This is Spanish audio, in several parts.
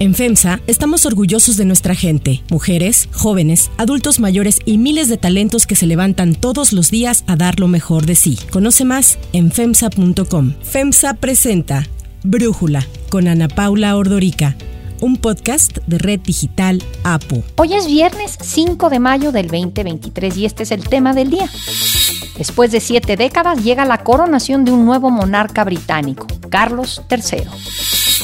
En FEMSA estamos orgullosos de nuestra gente, mujeres, jóvenes, adultos mayores y miles de talentos que se levantan todos los días a dar lo mejor de sí. Conoce más en FEMSA.com. FEMSA presenta Brújula con Ana Paula Ordorica un podcast de Red Digital APO. Hoy es viernes 5 de mayo del 2023 y este es el tema del día. Después de siete décadas llega la coronación de un nuevo monarca británico, Carlos III.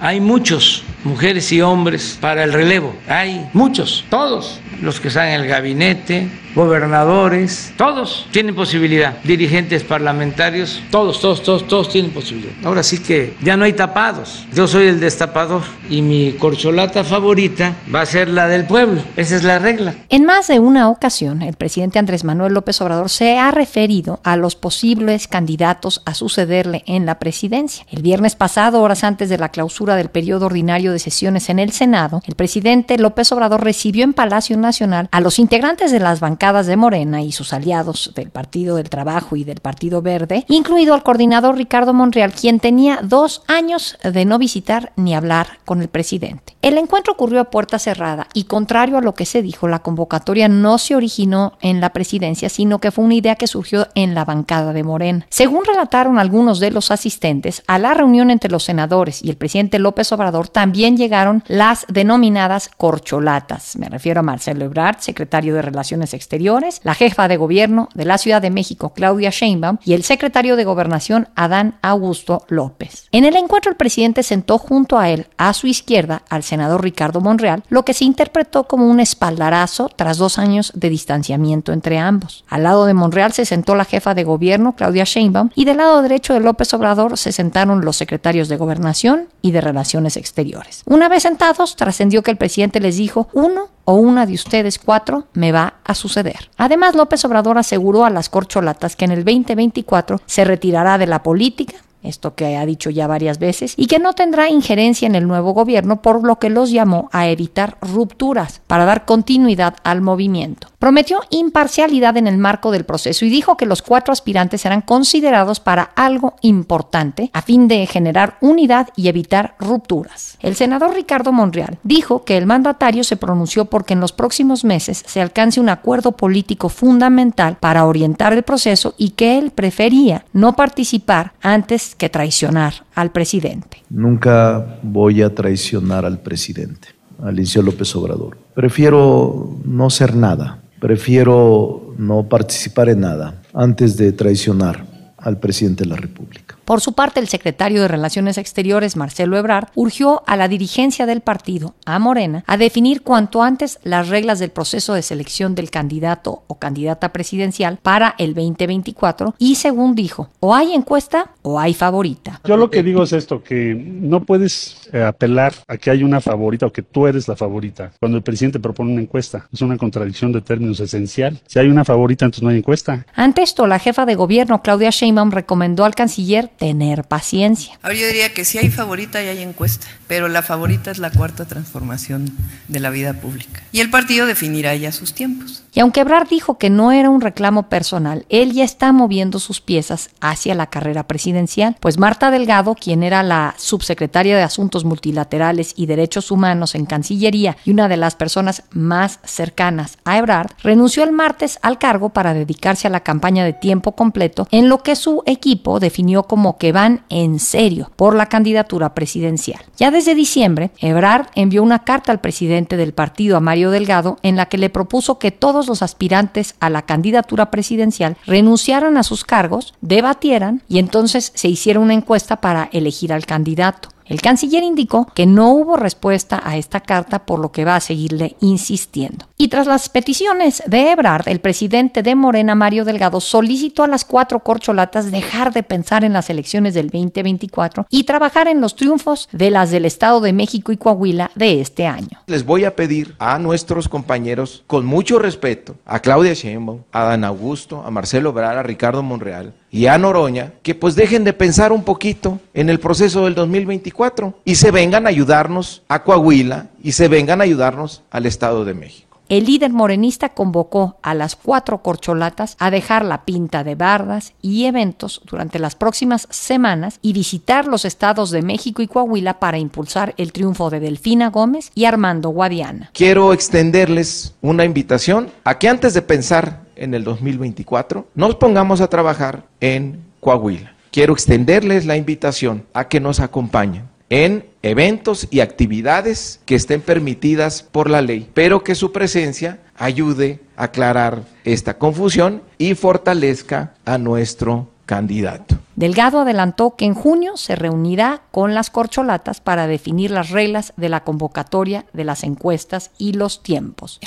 Hay muchos mujeres y hombres para el relevo. Hay muchos, todos los que están en el gabinete, gobernadores, todos tienen posibilidad, dirigentes parlamentarios, todos, todos, todos, todos tienen posibilidad. Ahora sí que ya no hay tapados. Yo soy el destapador y mi corcholata favorita va a ser la del pueblo. Esa es la regla. En más de una ocasión, el presidente Andrés Manuel López Obrador se ha referido a los posibles candidatos a sucederle en la presidencia. El viernes pasado, horas antes de la clausura del periodo ordinario de sesiones en el Senado, el presidente López Obrador recibió en Palacio Nacional a los integrantes de las bancadas de Morena y sus aliados del Partido del Trabajo y del Partido Verde, incluido al coordinador Ricardo Monreal, quien tenía dos años de no visitar ni hablar con el presidente. El encuentro ocurrió a puerta cerrada y contrario a lo que se dijo, la convocatoria no se originó en la presidencia, sino que fue una idea que surgió en la bancada de Morena. Según relataron algunos de los asistentes, a la reunión entre los senadores y el presidente López Obrador también llegaron las denominadas corcholatas. Me refiero a Marcelo Ebrard, secretario de Relaciones Exteriores, la jefa de gobierno de la Ciudad de México, Claudia Sheinbaum, y el secretario de Gobernación, Adán Augusto López. En el encuentro, el presidente sentó junto a él, a su izquierda, al senador Ricardo Monreal, lo que se interpretó como un espaldarazo tras dos años de distanciamiento entre ambos. Al lado de Monreal se sentó la jefa de gobierno, Claudia Sheinbaum, y del lado derecho de López Obrador se sentaron los secretarios de Gobernación y de Relaciones Exteriores. Una vez sentados, trascendió que el presidente les dijo, uno o una de ustedes cuatro me va a suceder. Además, López Obrador aseguró a las corcholatas que en el 2024 se retirará de la política esto que ha dicho ya varias veces, y que no tendrá injerencia en el nuevo gobierno, por lo que los llamó a evitar rupturas para dar continuidad al movimiento. Prometió imparcialidad en el marco del proceso y dijo que los cuatro aspirantes serán considerados para algo importante a fin de generar unidad y evitar rupturas. El senador Ricardo Monreal dijo que el mandatario se pronunció porque en los próximos meses se alcance un acuerdo político fundamental para orientar el proceso y que él prefería no participar antes que traicionar al presidente. Nunca voy a traicionar al presidente, Alicia López Obrador. Prefiero no ser nada prefiero no participar en nada antes de traicionar al presidente de la República. Por su parte, el secretario de Relaciones Exteriores, Marcelo Ebrard, urgió a la dirigencia del partido, a Morena, a definir cuanto antes las reglas del proceso de selección del candidato o candidata presidencial para el 2024 y, según dijo, o hay encuesta o hay favorita. Yo lo que digo es esto, que no puedes eh, apelar a que hay una favorita o que tú eres la favorita cuando el presidente propone una encuesta. Es una contradicción de términos esencial. Si hay una favorita, entonces no hay encuesta. Ante esto, la jefa de gobierno, Claudia Sheinbaum, recomendó al canciller tener paciencia. Ahora yo diría que si hay favorita y hay encuesta, pero la favorita es la cuarta transformación de la vida pública. Y el partido definirá ya sus tiempos. Y aunque Ebrard dijo que no era un reclamo personal, él ya está moviendo sus piezas hacia la carrera presidencial, pues Marta Delgado, quien era la subsecretaria de Asuntos Multilaterales y Derechos Humanos en Cancillería y una de las personas más cercanas a Ebrard, renunció el martes al cargo para dedicarse a la campaña de tiempo completo en lo que su equipo definió como que van en serio por la candidatura presidencial. Ya desde diciembre, Ebrard envió una carta al presidente del partido, a Mario Delgado, en la que le propuso que todos los aspirantes a la candidatura presidencial renunciaran a sus cargos, debatieran y entonces se hiciera una encuesta para elegir al candidato. El canciller indicó que no hubo respuesta a esta carta, por lo que va a seguirle insistiendo. Y tras las peticiones de Ebrard, el presidente de Morena, Mario Delgado, solicitó a las cuatro corcholatas dejar de pensar en las elecciones del 2024 y trabajar en los triunfos de las del Estado de México y Coahuila de este año. Les voy a pedir a nuestros compañeros, con mucho respeto, a Claudia Sheinbaum, a Dan Augusto, a Marcelo Ebrard, a Ricardo Monreal, y a Noroña que pues dejen de pensar un poquito en el proceso del 2024 y se vengan a ayudarnos a Coahuila y se vengan a ayudarnos al Estado de México. el líder morenista convocó a las cuatro corcholatas a dejar la pinta de bardas y eventos durante las próximas semanas y visitar los estados de México y Coahuila para impulsar el triunfo de Delfina Gómez y Armando Guadiana. Quiero extenderles una invitación a que antes de pensar en el 2024 nos pongamos a trabajar en Coahuila. Quiero extenderles la invitación a que nos acompañen en eventos y actividades que estén permitidas por la ley, pero que su presencia ayude a aclarar esta confusión y fortalezca a nuestro candidato. Delgado adelantó que en junio se reunirá con las corcholatas para definir las reglas de la convocatoria de las encuestas y los tiempos.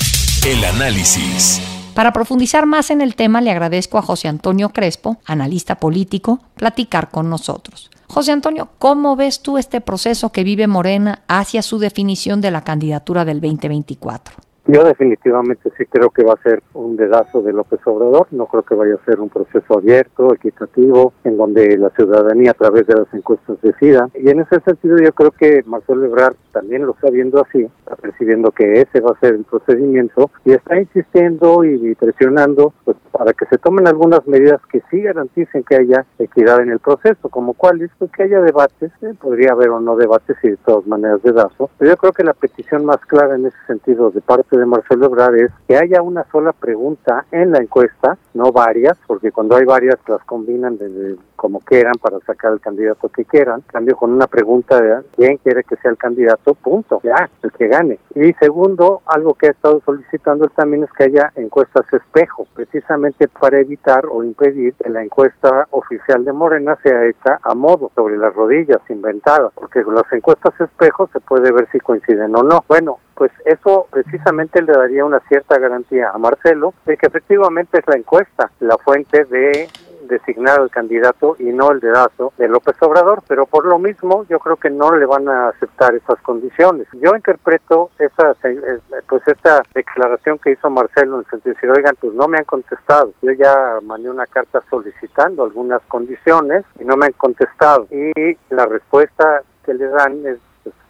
El análisis. Para profundizar más en el tema, le agradezco a José Antonio Crespo, analista político, platicar con nosotros. José Antonio, ¿cómo ves tú este proceso que vive Morena hacia su definición de la candidatura del 2024? Yo definitivamente sí creo que va a ser un dedazo de López Obrador, no creo que vaya a ser un proceso abierto, equitativo, en donde la ciudadanía a través de las encuestas decida. Y en ese sentido yo creo que Marcelo Ebrard también lo está viendo así, está percibiendo que ese va a ser el procedimiento y está insistiendo y presionando pues, para que se tomen algunas medidas que sí garanticen que haya equidad en el proceso, como cuáles, pues que haya debates, ¿eh? podría haber o no debates y de todas maneras dedazo, pero yo creo que la petición más clara en ese sentido de parte de Marcelo Ebrard es que haya una sola pregunta en la encuesta, no varias, porque cuando hay varias las combinan de, como quieran para sacar el candidato que quieran. Cambio con una pregunta de quién quiere que sea el candidato, punto, ya, el que gane. Y segundo, algo que ha estado solicitando también es que haya encuestas espejo, precisamente para evitar o impedir que la encuesta oficial de Morena sea hecha a modo, sobre las rodillas, inventada, porque las encuestas espejo se puede ver si coinciden o no. Bueno, pues eso precisamente le daría una cierta garantía a Marcelo de que efectivamente es la encuesta la fuente de designar al candidato y no el dedazo de López Obrador, pero por lo mismo yo creo que no le van a aceptar esas condiciones. Yo interpreto esa eh, pues esta declaración que hizo Marcelo en el sentido de decir, oigan, pues no me han contestado. Yo ya mandé una carta solicitando algunas condiciones y no me han contestado. Y la respuesta que le dan es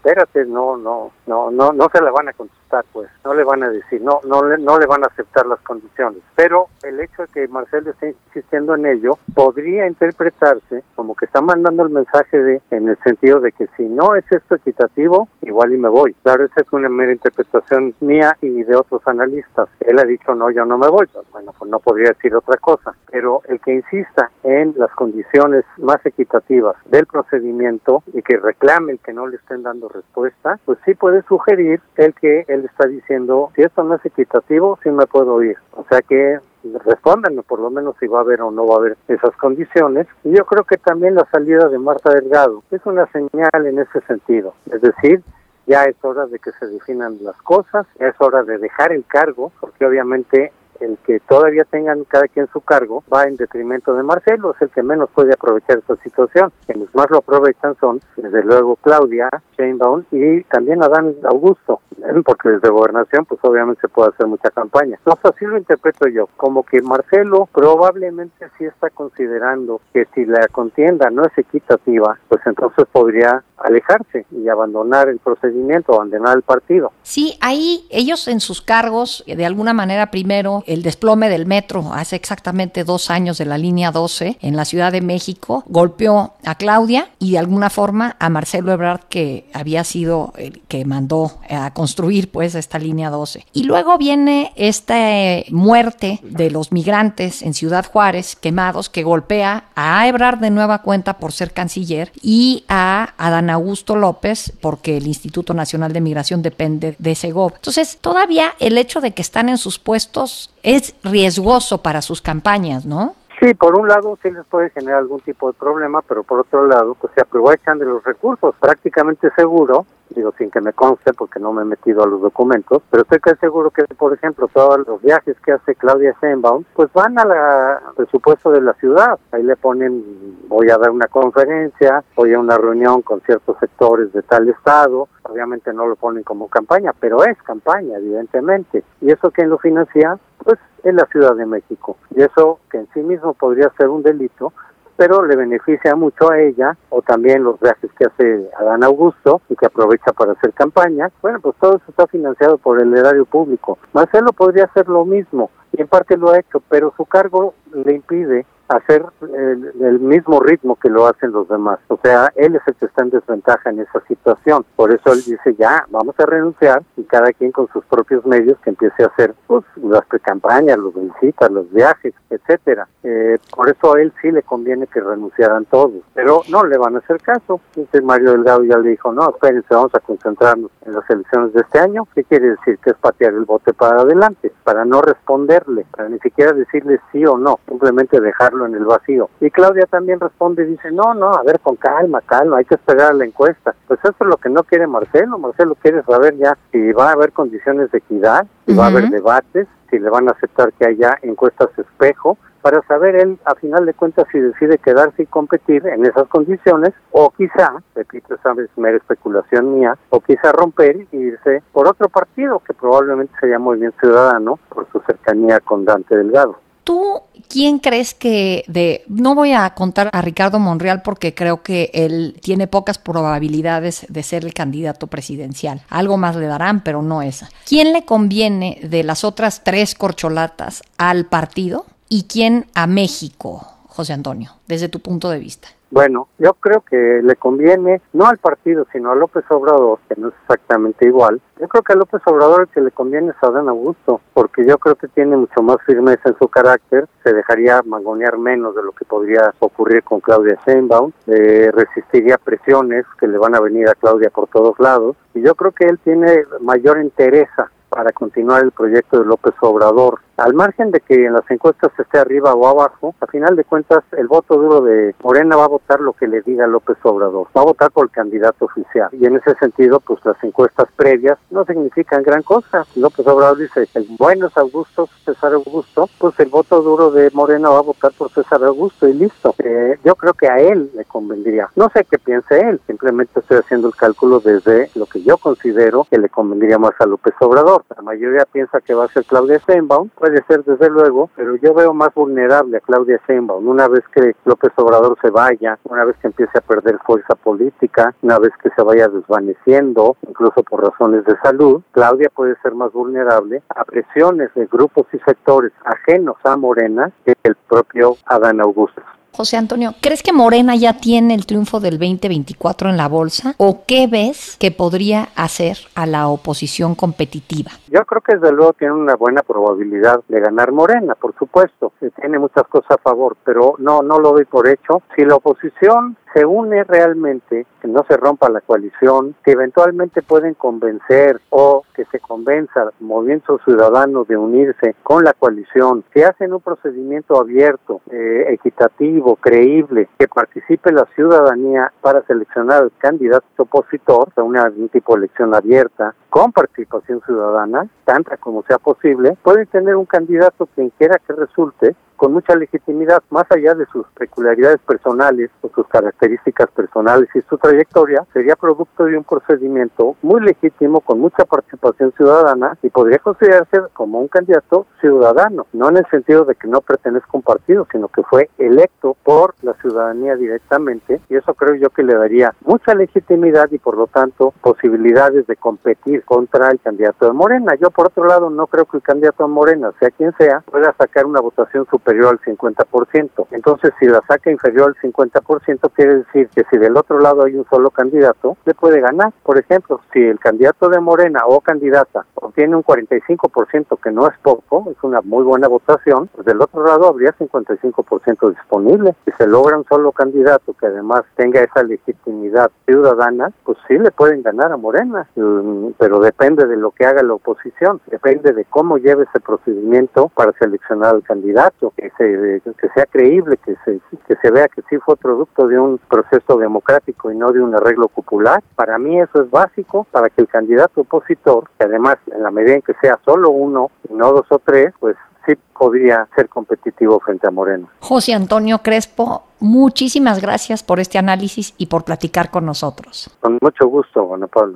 espérate, no, no, no, no, no se la van a contestar, pues, no le van a decir, no, no, le, no le van a aceptar las condiciones. Pero el hecho de que Marcelo esté insistiendo en ello podría interpretarse como que está mandando el mensaje de, en el sentido de que si no es esto equitativo, igual y me voy. Claro, esa es una mera interpretación mía y de otros analistas. Él ha dicho, no, yo no me voy. Bueno, pues no podría decir otra cosa. Pero el que insista en las condiciones más equitativas del procedimiento y que reclame el que no le estén dando respuesta, pues sí puede sugerir el que él está diciendo, si esto no es equitativo, sí me puedo ir. O sea que respóndanme por lo menos si va a haber o no va a haber esas condiciones. Y yo creo que también la salida de Marta Delgado es una señal en ese sentido. Es decir, ya es hora de que se definan las cosas, ya es hora de dejar el cargo, porque obviamente el que todavía tengan cada quien su cargo va en detrimento de Marcelo, es el que menos puede aprovechar esta situación. Quienes más lo aprovechan son, desde luego, Claudia, Sheinbaum y también Adán Augusto, porque desde gobernación pues obviamente se puede hacer mucha campaña. Entonces así lo interpreto yo, como que Marcelo probablemente sí está considerando que si la contienda no es equitativa, pues entonces podría alejarse y abandonar el procedimiento, abandonar el partido. Sí, ahí ellos en sus cargos, de alguna manera primero, el desplome del metro hace exactamente dos años de la línea 12 en la Ciudad de México, golpeó a Claudia y de alguna forma a Marcelo Ebrard, que había sido el que mandó a construir pues esta línea 12. Y luego viene esta eh, muerte de los migrantes en Ciudad Juárez, quemados, que golpea a Ebrard de nueva cuenta por ser canciller y a Adán Augusto López, porque el Instituto Nacional de Migración depende de Segov. Entonces, todavía el hecho de que están en sus puestos es riesgoso para sus campañas, ¿no? Sí, por un lado sí les puede generar algún tipo de problema, pero por otro lado pues se aprovechan de los recursos. Prácticamente seguro digo sin que me conste porque no me he metido a los documentos, pero estoy casi seguro que, por ejemplo, todos los viajes que hace Claudia Sheinbaum, pues van al presupuesto de la ciudad. Ahí le ponen, voy a dar una conferencia, voy a una reunión con ciertos sectores de tal estado, obviamente no lo ponen como campaña, pero es campaña, evidentemente. ¿Y eso quién lo financia? Pues en la Ciudad de México. Y eso que en sí mismo podría ser un delito, pero le beneficia mucho a ella, o también los viajes que hace Adán Augusto y que aprovecha para hacer campaña. Bueno, pues todo eso está financiado por el erario público. Marcelo podría hacer lo mismo, y en parte lo ha hecho, pero su cargo le impide hacer el, mismo ritmo que lo hacen los demás. O sea, él es el que está en desventaja en esa situación. Por eso él dice, ya, vamos a renunciar y cada quien con sus propios medios que empiece a hacer pues, las precampañas, los visitas, los viajes, etcétera. Eh, por eso a él sí le conviene que renunciaran todos. Pero no le van a hacer caso. Entonces Mario Delgado ya le dijo, no, espérense, vamos a concentrarnos en las elecciones de este año. ¿Qué quiere decir? Que es patear el bote para adelante, para no responderle, para ni siquiera decirle sí o no, simplemente dejarlo en el vacío. Y Claudia también responde y dice, no, no, a ver, con calma, calma, hay que esperar a la encuesta. Pues eso es lo que no quiere Marcelo. Marcelo quiere saber ya si va a haber condiciones de equidad, si va a haber debates, si le van a aceptar que haya encuestas espejo, para saber él, a final de cuentas, si decide quedarse y competir en esas condiciones, o quizá, repito, esa es mera especulación mía, o quizá romper e irse por otro partido que probablemente sería bien Ciudadano por su cercanía con Dante Delgado. ¿Tú quién crees que de... No voy a contar a Ricardo Monreal porque creo que él tiene pocas probabilidades de ser el candidato presidencial. Algo más le darán, pero no esa. ¿Quién le conviene de las otras tres corcholatas al partido y quién a México, José Antonio, desde tu punto de vista? Bueno, yo creo que le conviene, no al partido, sino a López Obrador, que no es exactamente igual. Yo creo que a López Obrador el que le conviene es a Augusto, porque yo creo que tiene mucho más firmeza en su carácter, se dejaría mangonear menos de lo que podría ocurrir con Claudia Sheinbaum, eh, resistiría presiones que le van a venir a Claudia por todos lados, y yo creo que él tiene mayor interés para continuar el proyecto de López Obrador. Al margen de que en las encuestas esté arriba o abajo, a final de cuentas el voto duro de Morena va a votar lo que le diga López Obrador, va a votar por el candidato oficial. Y en ese sentido, pues las encuestas previas no significan gran cosa. López Obrador dice, el bueno es Augusto, César Augusto, pues el voto duro de Morena va a votar por César Augusto y listo. Eh, yo creo que a él le convendría. No sé qué piense él, simplemente estoy haciendo el cálculo desde lo que yo considero que le convendría más a López Obrador. La mayoría piensa que va a ser Claudia Sheinbaum, puede ser desde luego, pero yo veo más vulnerable a Claudia Sheinbaum una vez que López Obrador se vaya, una vez que empiece a perder fuerza política, una vez que se vaya desvaneciendo, incluso por razones de salud, Claudia puede ser más vulnerable a presiones de grupos y sectores ajenos a Morena que el propio Adán Augusto. José Antonio, ¿crees que Morena ya tiene el triunfo del 2024 en la bolsa? ¿O qué ves que podría hacer a la oposición competitiva? Yo creo que desde luego tiene una buena probabilidad de ganar Morena, por supuesto. Tiene muchas cosas a favor, pero no, no lo doy por hecho. Si la oposición se une realmente, que no se rompa la coalición, que eventualmente pueden convencer o que se convenza Movimiento Ciudadano de unirse con la coalición, que hacen un procedimiento abierto, eh, equitativo, creíble, que participe la ciudadanía para seleccionar al candidato opositor, o una, un tipo de elección abierta, con participación ciudadana, tanta como sea posible, pueden tener un candidato quien quiera que resulte con mucha legitimidad, más allá de sus peculiaridades personales o sus características personales y su trayectoria, sería producto de un procedimiento muy legítimo con mucha participación ciudadana y podría considerarse como un candidato ciudadano, no en el sentido de que no pertenezca a un partido, sino que fue electo por la ciudadanía directamente y eso creo yo que le daría mucha legitimidad y por lo tanto posibilidades de competir contra el candidato de Morena. Yo por otro lado no creo que el candidato de Morena, sea quien sea, pueda sacar una votación superior inferior al 50%. Entonces, si la saca inferior al 50%, quiere decir que si del otro lado hay un solo candidato, le puede ganar. Por ejemplo, si el candidato de Morena o candidata obtiene un 45%, que no es poco, es una muy buena votación, pues del otro lado habría 55% disponible. Si se logra un solo candidato que además tenga esa legitimidad ciudadana, pues sí le pueden ganar a Morena, mm, pero depende de lo que haga la oposición, depende de cómo lleve ese procedimiento para seleccionar al candidato que, se, que sea creíble, que se, que se vea que sí fue producto de un proceso democrático y no de un arreglo popular. Para mí eso es básico para que el candidato opositor, que además en la medida en que sea solo uno y no dos o tres, pues sí podría ser competitivo frente a Moreno. José Antonio Crespo, muchísimas gracias por este análisis y por platicar con nosotros. Con mucho gusto, Ana Pablo.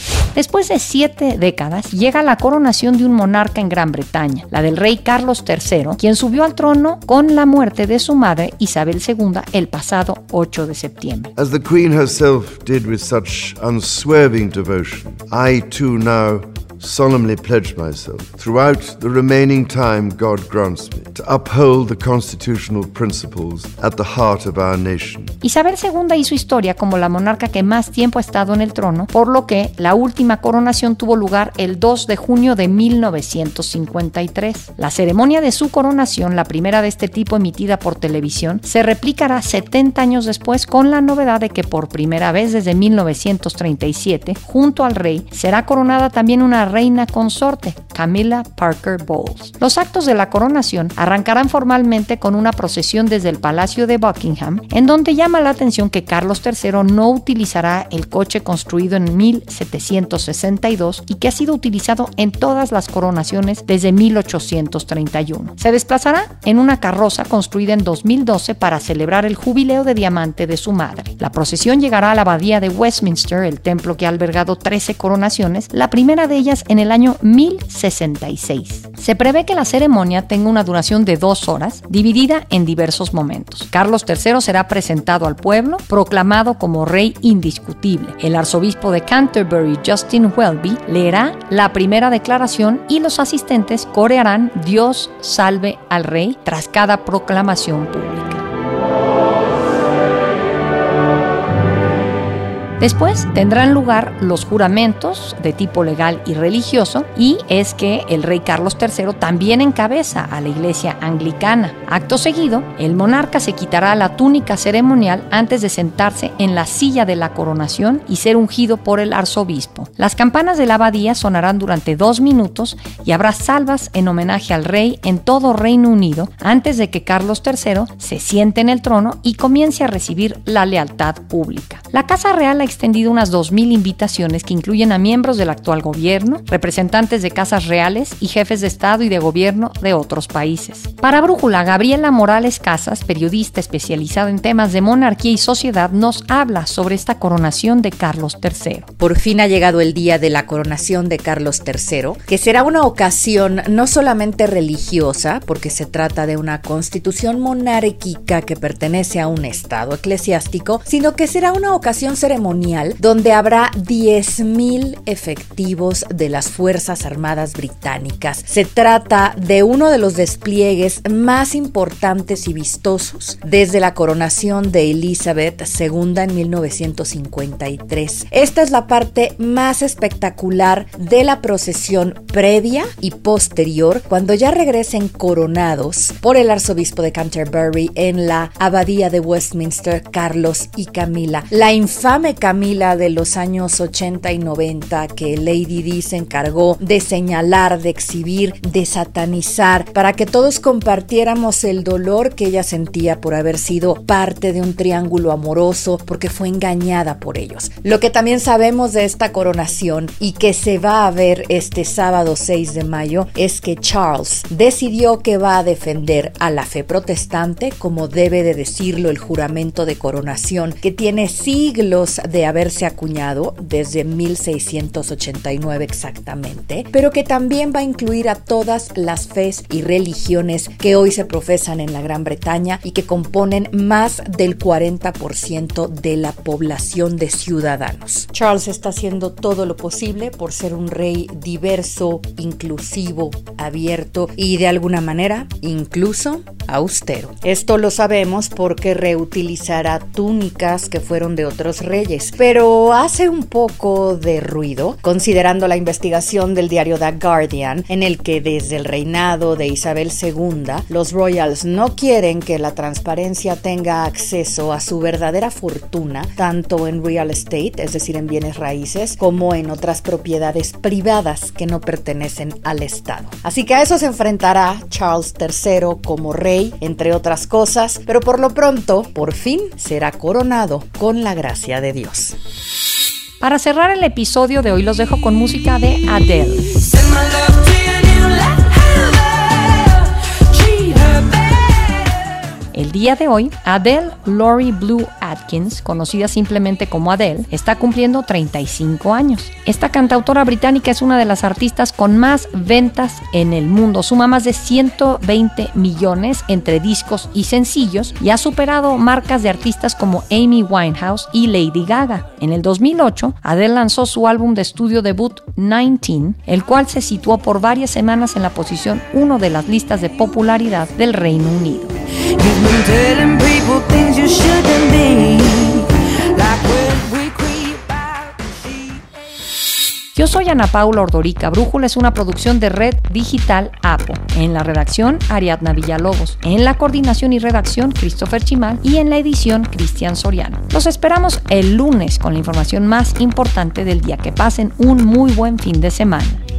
Después de siete décadas, llega la coronación de un monarca en Gran Bretaña, la del rey Carlos III, quien subió al trono con la muerte de su madre Isabel II el pasado 8 de septiembre. As the Queen herself did with such unswerving devotion, I too now solemnly pledge myself, throughout the remaining time God grants me, to uphold the constitutional principles at the heart of our nation. Isabel II hizo historia como la monarca que más tiempo ha estado en el trono, por lo que la última coronación tuvo lugar el 2 de junio de 1953. La ceremonia de su coronación, la primera de este tipo emitida por televisión, se replicará 70 años después con la novedad de que por primera vez desde 1937, junto al rey, será coronada también una reina consorte, Camilla Parker Bowles. Los actos de la coronación arrancarán formalmente con una procesión desde el Palacio de Buckingham, en donde llama la atención que Carlos III no utilizará el coche construido en 1762 y que ha sido utilizado en todas las coronaciones desde 1831. Se desplazará en una carroza construida en 2012 para celebrar el jubileo de diamante de su madre. La procesión llegará a la abadía de Westminster, el templo que ha albergado 13 coronaciones, la primera de ellas en el año 1066. Se prevé que la ceremonia tenga una duración de dos horas, dividida en diversos momentos. Carlos III será presentado al pueblo, proclamado como rey indiscutible. El arzobispo de Canterbury, Justin Welby, leerá la primera declaración y los asistentes corearán Dios salve al rey tras cada proclamación pública. Después tendrán lugar los juramentos de tipo legal y religioso y es que el rey Carlos III también encabeza a la iglesia anglicana. Acto seguido, el monarca se quitará la túnica ceremonial antes de sentarse en la silla de la coronación y ser ungido por el arzobispo. Las campanas de la abadía sonarán durante dos minutos y habrá salvas en homenaje al rey en todo Reino Unido antes de que Carlos III se siente en el trono y comience a recibir la lealtad pública. La Casa Real ha extendido unas 2.000 invitaciones que incluyen a miembros del actual gobierno, representantes de casas reales y jefes de Estado y de gobierno de otros países. Para Brújula, Gabriela Morales Casas, periodista especializada en temas de monarquía y sociedad, nos habla sobre esta coronación de Carlos III. Por fin ha llegado el día de la coronación de Carlos III, que será una ocasión no solamente religiosa, porque se trata de una constitución monárquica que pertenece a un Estado eclesiástico, sino que será una ocasión ceremonial donde habrá 10.000 efectivos de las Fuerzas Armadas Británicas. Se trata de uno de los despliegues más importantes y vistosos desde la coronación de Elizabeth II en 1953. Esta es la parte más espectacular de la procesión previa y posterior cuando ya regresen coronados por el arzobispo de Canterbury en la abadía de Westminster, Carlos y Camila. La infame Camila de los años 80 y 90 que Lady Di se encargó de señalar, de exhibir, de satanizar, para que todos compartiéramos el dolor que ella sentía por haber sido parte de un triángulo amoroso, porque fue engañada por ellos. Lo que también sabemos de esta coronación y que se va a ver este sábado 6 de mayo es que Charles decidió que va a defender a la fe protestante como debe de decirlo el juramento de coronación que tiene siglos de haberse acuñado desde 1689 exactamente, pero que también va a incluir a todas las fes y religiones que hoy se profesan en la Gran Bretaña y que componen más del 40% de la población de ciudadanos. Charles está haciendo todo lo posible por ser un rey diverso, inclusivo, abierto y de alguna manera incluso austero. Esto lo sabemos porque reutilizará túnicas que fueron de otros reyes, pero hace un poco de ruido considerando la investigación del diario The Guardian en el que desde el reinado de Isabel II los royals no quieren que la transparencia tenga acceso a su verdadera fortuna tanto en real estate, es decir, en bienes raíces, como en otras propiedades privadas que no pertenecen al Estado. Así que a eso se enfrentará Charles III como rey, entre otras cosas, pero por lo pronto, por fin, será coronado con la gracia de Dios. Para cerrar el episodio de hoy los dejo con música de Adele. El día de hoy, Adele Laurie Blue Atkins, conocida simplemente como Adele, está cumpliendo 35 años. Esta cantautora británica es una de las artistas con más ventas en el mundo. Suma más de 120 millones entre discos y sencillos y ha superado marcas de artistas como Amy Winehouse y Lady Gaga. En el 2008, Adele lanzó su álbum de estudio debut 19, el cual se situó por varias semanas en la posición 1 de las listas de popularidad del Reino Unido. Yo soy Ana Paula Ordorica. Brújula es una producción de Red Digital APO. En la redacción, Ariadna Villalobos. En la coordinación y redacción, Christopher Chimal. Y en la edición, Cristian Soriano. Los esperamos el lunes con la información más importante del día. Que pasen un muy buen fin de semana.